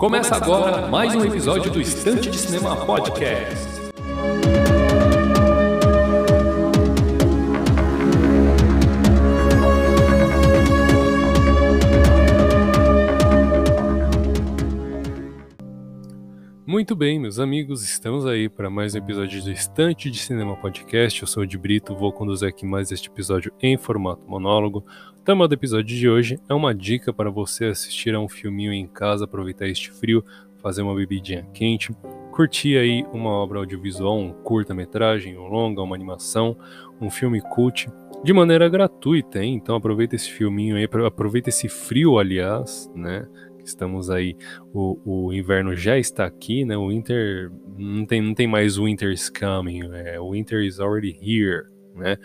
Começa agora mais um episódio do Estante de Cinema Podcast. Muito bem, meus amigos, estamos aí para mais um episódio do Estante de Cinema Podcast. Eu sou o de Brito, vou conduzir aqui mais este episódio em formato monólogo. O tema do episódio de hoje é uma dica para você assistir a um filminho em casa, aproveitar este frio, fazer uma bebidinha quente, curtir aí uma obra audiovisual, um curta-metragem, um longa, uma animação, um filme cult, de maneira gratuita, hein? Então aproveita esse filminho aí, aproveita esse frio, aliás, né? Estamos aí, o, o inverno já está aqui, né? O winter não tem, não tem mais winter's coming, é, o winter is already here, né?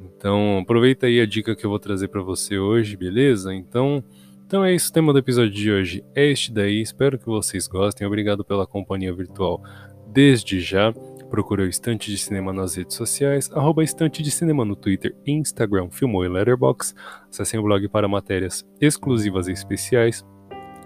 Então aproveita aí a dica que eu vou trazer para você hoje, beleza? Então, então é isso, o tema do episódio de hoje é este daí. Espero que vocês gostem. Obrigado pela companhia virtual desde já. Procure o Estante de Cinema nas redes sociais, arroba Estante de Cinema no Twitter, Instagram, Filmou e Letterboxd. Acessem o blog para matérias exclusivas e especiais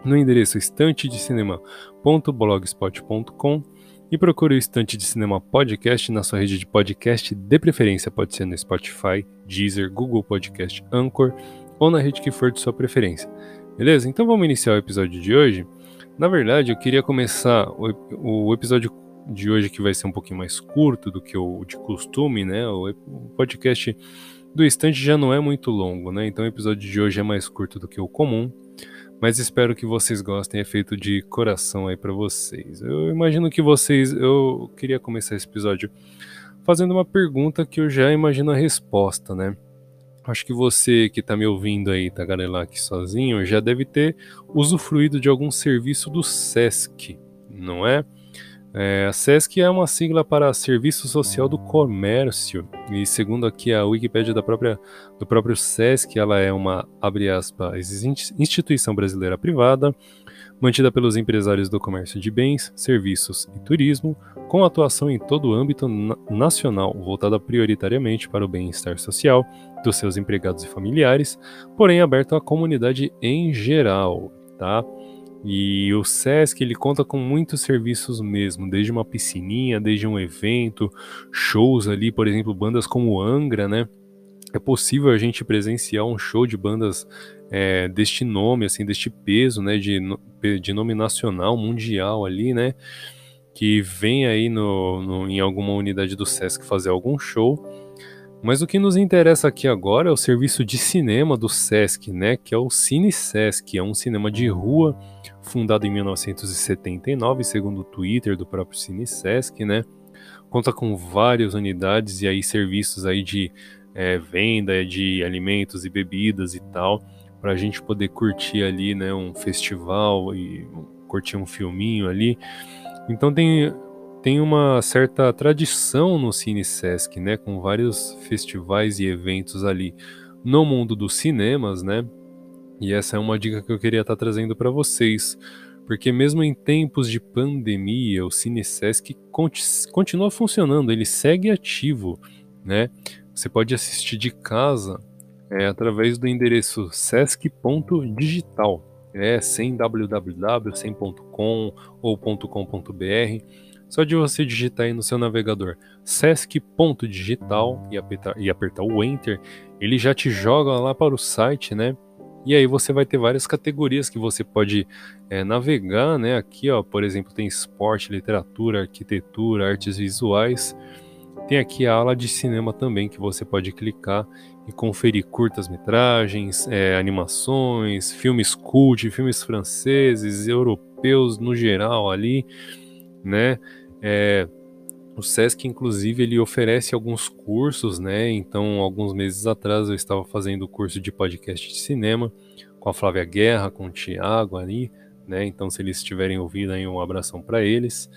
no endereço estantedecinema.blogspot.com e procure o Estante de Cinema Podcast na sua rede de podcast de preferência, pode ser no Spotify, Deezer, Google Podcast, Anchor ou na rede que for de sua preferência. Beleza? Então vamos iniciar o episódio de hoje. Na verdade, eu queria começar o, o episódio de hoje que vai ser um pouquinho mais curto do que o de costume, né? O, o podcast do Estante já não é muito longo, né? Então o episódio de hoje é mais curto do que o comum mas espero que vocês gostem, é feito de coração aí para vocês. Eu imagino que vocês, eu queria começar esse episódio fazendo uma pergunta que eu já imagino a resposta, né? Acho que você que está me ouvindo aí, tagarelar aqui sozinho, já deve ter usufruído de algum serviço do SESC, não é? É, a SESC é uma sigla para Serviço Social do Comércio e segundo aqui a Wikipédia da própria, do próprio SESC, ela é uma, abre aspas, instituição brasileira privada mantida pelos empresários do comércio de bens, serviços e turismo, com atuação em todo o âmbito na nacional, voltada prioritariamente para o bem-estar social dos seus empregados e familiares, porém aberto à comunidade em geral, tá? E o SESC ele conta com muitos serviços mesmo, desde uma piscininha, desde um evento, shows ali, por exemplo, bandas como Angra, né? É possível a gente presenciar um show de bandas é, deste nome, assim, deste peso, né? De, de nome nacional, mundial ali, né? Que vem aí no, no, em alguma unidade do SESC fazer algum show. Mas o que nos interessa aqui agora é o serviço de cinema do SESC, né? Que é o Cine SESC, é um cinema de rua fundado em 1979, segundo o Twitter do próprio Cine Sesc, né? Conta com várias unidades e aí serviços aí de é, venda de alimentos e bebidas e tal, para a gente poder curtir ali, né, um festival e curtir um filminho ali. Então tem tem uma certa tradição no Cine Sesc, né, com vários festivais e eventos ali no mundo dos cinemas, né? E essa é uma dica que eu queria estar trazendo para vocês, porque mesmo em tempos de pandemia, o CineSesc continua funcionando, ele segue ativo, né? Você pode assistir de casa é, através do endereço sesc.digital, é sem www, sem .com ou .com.br. Só de você digitar aí no seu navegador sesc.digital e apertar, e apertar o Enter, ele já te joga lá para o site, né? E aí você vai ter várias categorias que você pode é, navegar, né? Aqui, ó, por exemplo, tem esporte, literatura, arquitetura, artes visuais. Tem aqui a ala de cinema também que você pode clicar e conferir curtas-metragens, é, animações, filmes cult, filmes franceses, europeus no geral ali, né? É, o SESC, inclusive, ele oferece alguns cursos, né? Então, alguns meses atrás eu estava fazendo o curso de podcast de cinema com a Flávia Guerra, com o Tiago ali, né? Então, se eles estiverem ouvindo aí, um abração para eles.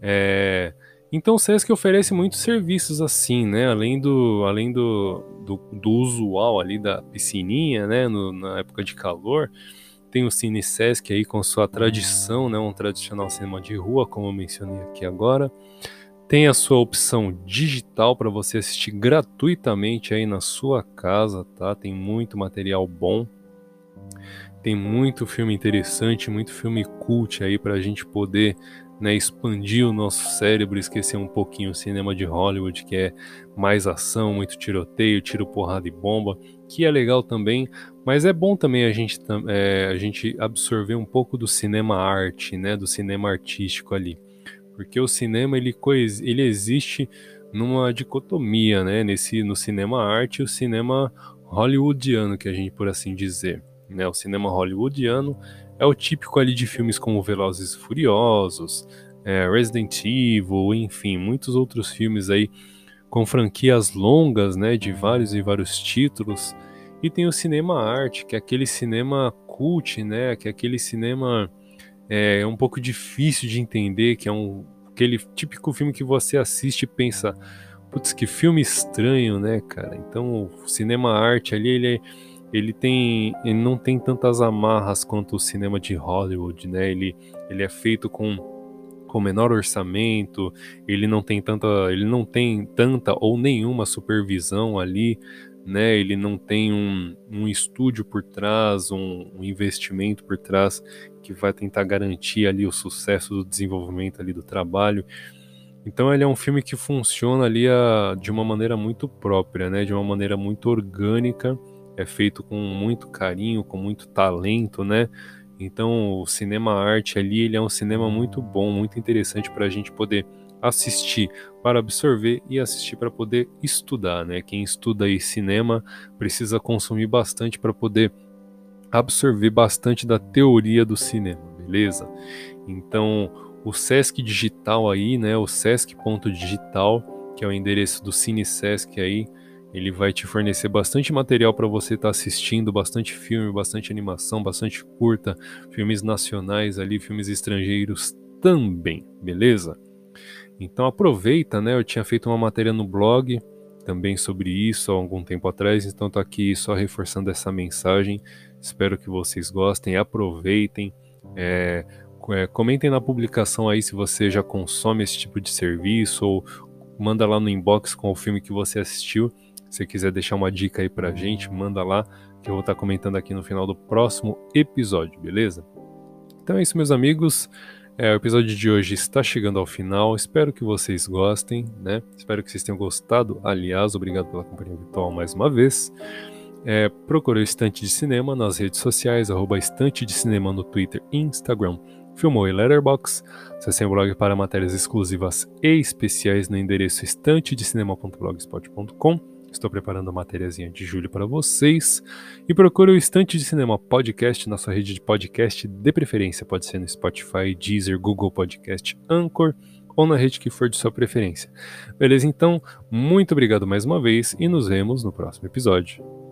É... Então, o SESC oferece muitos serviços assim, né? Além do, além do, do, do usual ali da piscininha, né? No, na época de calor, tem o Cine Sesc aí com sua tradição, né? Um tradicional cinema de rua, como eu mencionei aqui agora. Tem a sua opção digital para você assistir gratuitamente aí na sua casa, tá? Tem muito material bom. Tem muito filme interessante, muito filme cult aí para a gente poder né, expandir o nosso cérebro, esquecer um pouquinho o cinema de Hollywood, que é mais ação, muito tiroteio, tiro, porrada e bomba, que é legal também, mas é bom também a gente, é, a gente absorver um pouco do cinema arte, né, do cinema artístico ali, porque o cinema ele, ele existe numa dicotomia, né, nesse no cinema arte e o cinema hollywoodiano, que a gente por assim dizer, né, o cinema hollywoodiano é o típico ali de filmes como Velozes e Furiosos, é, Resident Evil, enfim, muitos outros filmes aí com franquias longas, né, de vários e vários títulos. E tem o cinema arte, que é aquele cinema cult, né, que é aquele cinema é, um pouco difícil de entender, que é um aquele típico filme que você assiste e pensa, putz, que filme estranho, né, cara? Então, o cinema arte ali, ele é ele tem ele não tem tantas amarras quanto o cinema de Hollywood, né? Ele, ele é feito com com menor orçamento, ele não tem tanta ele não tem tanta ou nenhuma supervisão ali, né? Ele não tem um, um estúdio por trás, um, um investimento por trás que vai tentar garantir ali o sucesso do desenvolvimento ali do trabalho. Então ele é um filme que funciona ali a, de uma maneira muito própria, né? De uma maneira muito orgânica é feito com muito carinho, com muito talento, né? Então o cinema arte ali ele é um cinema muito bom, muito interessante para a gente poder assistir para absorver e assistir para poder estudar, né? Quem estuda aí cinema precisa consumir bastante para poder absorver bastante da teoria do cinema, beleza? Então o Sesc Digital aí, né? O Sesc.digital, que é o endereço do Cine Sesc aí, ele vai te fornecer bastante material para você estar tá assistindo, bastante filme, bastante animação, bastante curta, filmes nacionais ali, filmes estrangeiros também, beleza? Então aproveita, né? Eu tinha feito uma matéria no blog também sobre isso há algum tempo atrás, então estou aqui só reforçando essa mensagem. Espero que vocês gostem, aproveitem. É, é, comentem na publicação aí se você já consome esse tipo de serviço ou manda lá no inbox com o filme que você assistiu se quiser deixar uma dica aí pra gente, manda lá, que eu vou estar tá comentando aqui no final do próximo episódio, beleza? Então é isso, meus amigos. É, o episódio de hoje está chegando ao final. Espero que vocês gostem, né? Espero que vocês tenham gostado. Aliás, obrigado pela companhia virtual mais uma vez. É, procure o Estante de Cinema nas redes sociais, arroba Estante de Cinema no Twitter e Instagram. Filmou e Letterbox. Acesse o blog para matérias exclusivas e especiais no endereço estantedecinema.blogspot.com. Estou preparando a matériazinha de julho para vocês. E procure o Estante de Cinema Podcast na sua rede de podcast de preferência. Pode ser no Spotify, Deezer, Google Podcast, Anchor ou na rede que for de sua preferência. Beleza? Então, muito obrigado mais uma vez e nos vemos no próximo episódio.